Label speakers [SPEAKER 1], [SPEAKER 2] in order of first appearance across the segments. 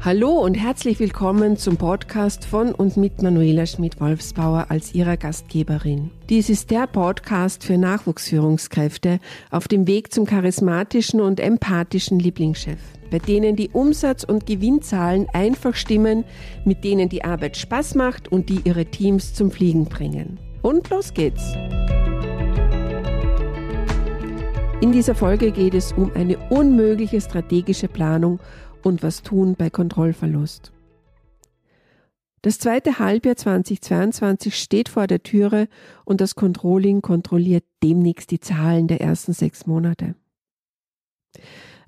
[SPEAKER 1] Hallo und herzlich willkommen zum Podcast von und mit Manuela Schmidt-Wolfsbauer als ihrer Gastgeberin. Dies ist der Podcast für Nachwuchsführungskräfte auf dem Weg zum charismatischen und empathischen Lieblingschef, bei denen die Umsatz- und Gewinnzahlen einfach stimmen, mit denen die Arbeit Spaß macht und die ihre Teams zum Fliegen bringen. Und los geht's! In dieser Folge geht es um eine unmögliche strategische Planung und was tun bei Kontrollverlust. Das zweite Halbjahr 2022 steht vor der Türe und das Controlling kontrolliert demnächst die Zahlen der ersten sechs Monate.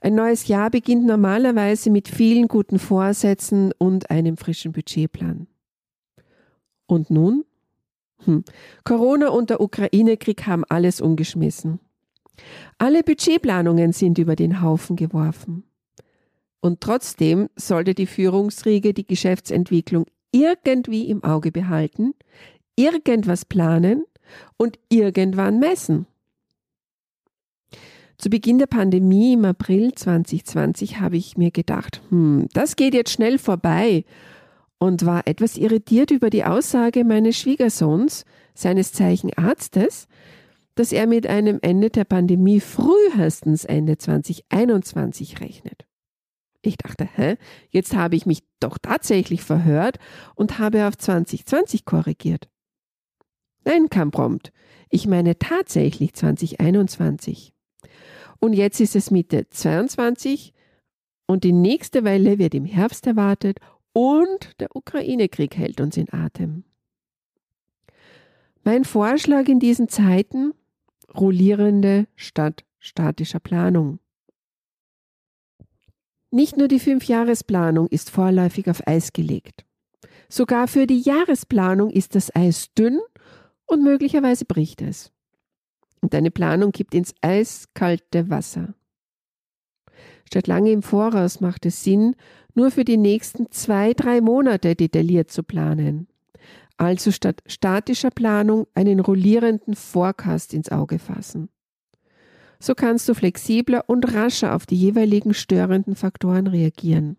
[SPEAKER 1] Ein neues Jahr beginnt normalerweise mit vielen guten Vorsätzen und einem frischen Budgetplan. Und nun? Hm. Corona und der Ukraine-Krieg haben alles umgeschmissen. Alle Budgetplanungen sind über den Haufen geworfen. Und trotzdem sollte die Führungsriege die Geschäftsentwicklung irgendwie im Auge behalten, irgendwas planen und irgendwann messen. Zu Beginn der Pandemie im April 2020 habe ich mir gedacht, hm, das geht jetzt schnell vorbei und war etwas irritiert über die Aussage meines Schwiegersohns, seines Zeichen Arztes, dass er mit einem Ende der Pandemie frühestens Ende 2021 rechnet. Ich dachte, hä, jetzt habe ich mich doch tatsächlich verhört und habe auf 2020 korrigiert. Nein, kam prompt. Ich meine tatsächlich 2021. Und jetzt ist es Mitte 22 und die nächste Welle wird im Herbst erwartet und der Ukraine-Krieg hält uns in Atem. Mein Vorschlag in diesen Zeiten, rollierende statt statischer Planung. Nicht nur die Fünfjahresplanung ist vorläufig auf Eis gelegt. Sogar für die Jahresplanung ist das Eis dünn und möglicherweise bricht es. Und deine Planung kippt ins eiskalte Wasser. Statt lange im Voraus macht es Sinn, nur für die nächsten zwei, drei Monate detailliert zu planen. Also statt statischer Planung einen rollierenden Forecast ins Auge fassen. So kannst du flexibler und rascher auf die jeweiligen störenden Faktoren reagieren.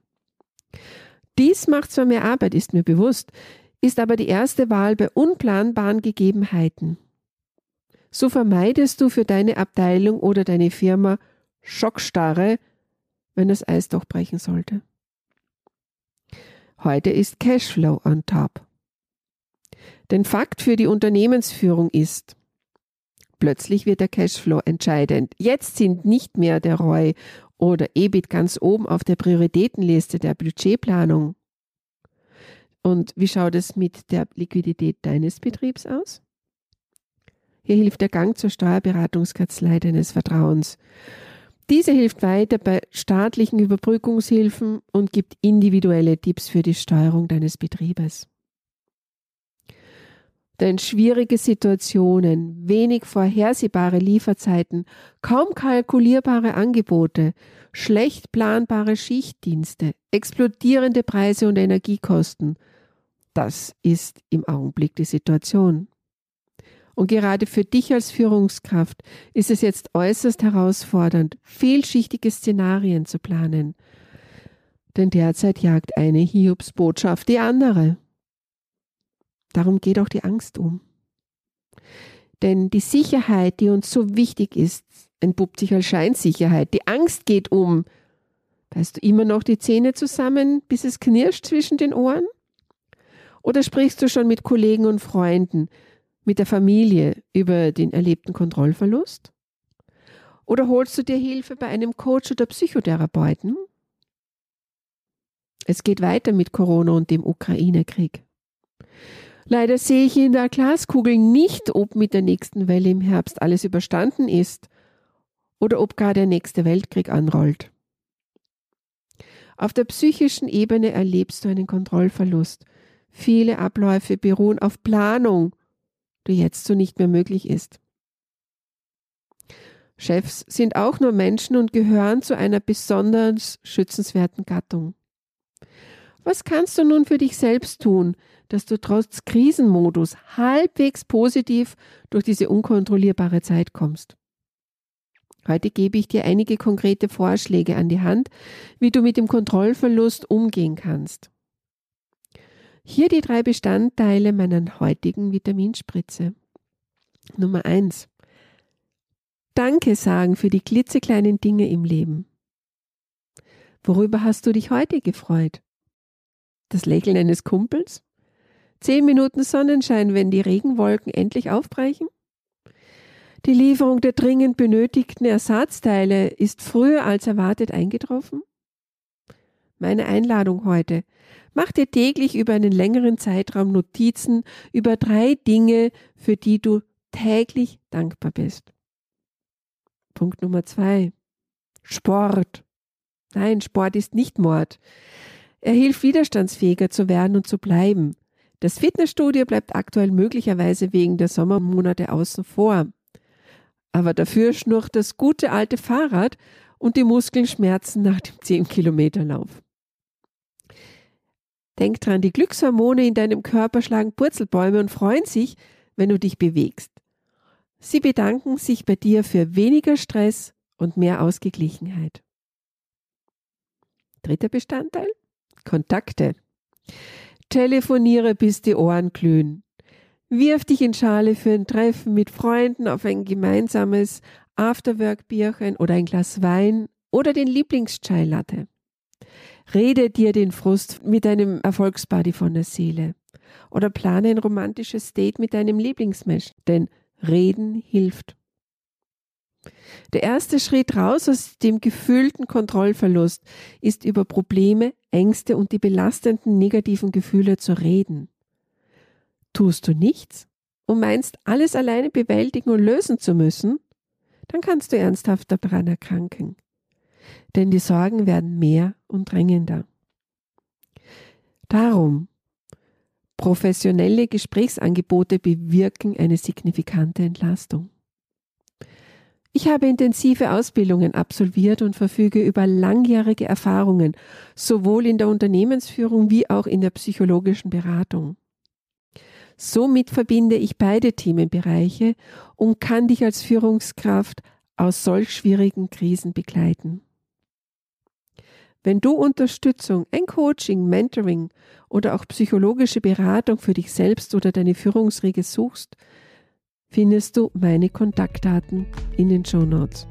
[SPEAKER 1] Dies macht zwar mehr Arbeit, ist mir bewusst, ist aber die erste Wahl bei unplanbaren Gegebenheiten. So vermeidest du für deine Abteilung oder deine Firma Schockstarre, wenn das Eis doch brechen sollte. Heute ist Cashflow on top. Denn Fakt für die Unternehmensführung ist, Plötzlich wird der Cashflow entscheidend. Jetzt sind nicht mehr der ROI oder EBIT ganz oben auf der Prioritätenliste der Budgetplanung. Und wie schaut es mit der Liquidität deines Betriebs aus? Hier hilft der Gang zur Steuerberatungskanzlei deines Vertrauens. Diese hilft weiter bei staatlichen Überbrückungshilfen und gibt individuelle Tipps für die Steuerung deines Betriebes. Denn schwierige Situationen, wenig vorhersehbare Lieferzeiten, kaum kalkulierbare Angebote, schlecht planbare Schichtdienste, explodierende Preise und Energiekosten, das ist im Augenblick die Situation. Und gerade für dich als Führungskraft ist es jetzt äußerst herausfordernd, vielschichtige Szenarien zu planen. Denn derzeit jagt eine Hiobsbotschaft die andere. Darum geht auch die Angst um. Denn die Sicherheit, die uns so wichtig ist, entpuppt sich als Scheinsicherheit. Die Angst geht um. Beißt du immer noch die Zähne zusammen, bis es knirscht zwischen den Ohren? Oder sprichst du schon mit Kollegen und Freunden, mit der Familie über den erlebten Kontrollverlust? Oder holst du dir Hilfe bei einem Coach oder Psychotherapeuten? Es geht weiter mit Corona und dem Ukraine-Krieg. Leider sehe ich in der Glaskugel nicht, ob mit der nächsten Welle im Herbst alles überstanden ist oder ob gar der nächste Weltkrieg anrollt. Auf der psychischen Ebene erlebst du einen Kontrollverlust. Viele Abläufe beruhen auf Planung, die jetzt so nicht mehr möglich ist. Chefs sind auch nur Menschen und gehören zu einer besonders schützenswerten Gattung. Was kannst du nun für dich selbst tun, dass du trotz Krisenmodus halbwegs positiv durch diese unkontrollierbare Zeit kommst? Heute gebe ich dir einige konkrete Vorschläge an die Hand, wie du mit dem Kontrollverlust umgehen kannst. Hier die drei Bestandteile meiner heutigen Vitaminspritze. Nummer eins: Danke sagen für die klitzekleinen Dinge im Leben. Worüber hast du dich heute gefreut? Das Lächeln eines Kumpels? Zehn Minuten Sonnenschein, wenn die Regenwolken endlich aufbrechen? Die Lieferung der dringend benötigten Ersatzteile ist früher als erwartet eingetroffen? Meine Einladung heute. Mach dir täglich über einen längeren Zeitraum Notizen über drei Dinge, für die du täglich dankbar bist. Punkt Nummer zwei. Sport. Nein, Sport ist nicht Mord. Er hilft widerstandsfähiger zu werden und zu bleiben. Das Fitnessstudio bleibt aktuell möglicherweise wegen der Sommermonate außen vor. Aber dafür schnurrt das gute alte Fahrrad und die Muskeln schmerzen nach dem 10-Kilometer-Lauf. Denk dran, die Glückshormone in deinem Körper schlagen Purzelbäume und freuen sich, wenn du dich bewegst. Sie bedanken sich bei dir für weniger Stress und mehr Ausgeglichenheit. Dritter Bestandteil? Kontakte. Telefoniere, bis die Ohren glühen. Wirf dich in Schale für ein Treffen mit Freunden auf ein gemeinsames Afterwork-Bierchen oder ein Glas Wein oder den Lieblings-Chai-Latte. Rede dir den Frust mit deinem Erfolgsbuddy von der Seele. Oder plane ein romantisches Date mit deinem Lieblingsmensch, denn Reden hilft. Der erste Schritt raus aus dem gefühlten Kontrollverlust ist über Probleme, Ängste und die belastenden negativen Gefühle zu reden. Tust du nichts und meinst, alles alleine bewältigen und lösen zu müssen, dann kannst du ernsthaft daran erkranken. Denn die Sorgen werden mehr und drängender. Darum, professionelle Gesprächsangebote bewirken eine signifikante Entlastung. Ich habe intensive Ausbildungen absolviert und verfüge über langjährige Erfahrungen, sowohl in der Unternehmensführung wie auch in der psychologischen Beratung. Somit verbinde ich beide Themenbereiche und kann dich als Führungskraft aus solch schwierigen Krisen begleiten. Wenn du Unterstützung, ein Coaching, Mentoring oder auch psychologische Beratung für dich selbst oder deine Führungsriege suchst, findest du meine Kontaktdaten in den Show Notes.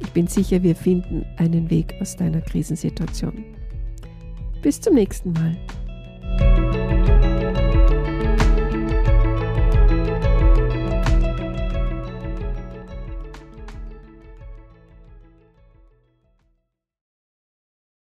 [SPEAKER 1] Ich bin sicher, wir finden einen Weg aus deiner Krisensituation. Bis zum nächsten Mal.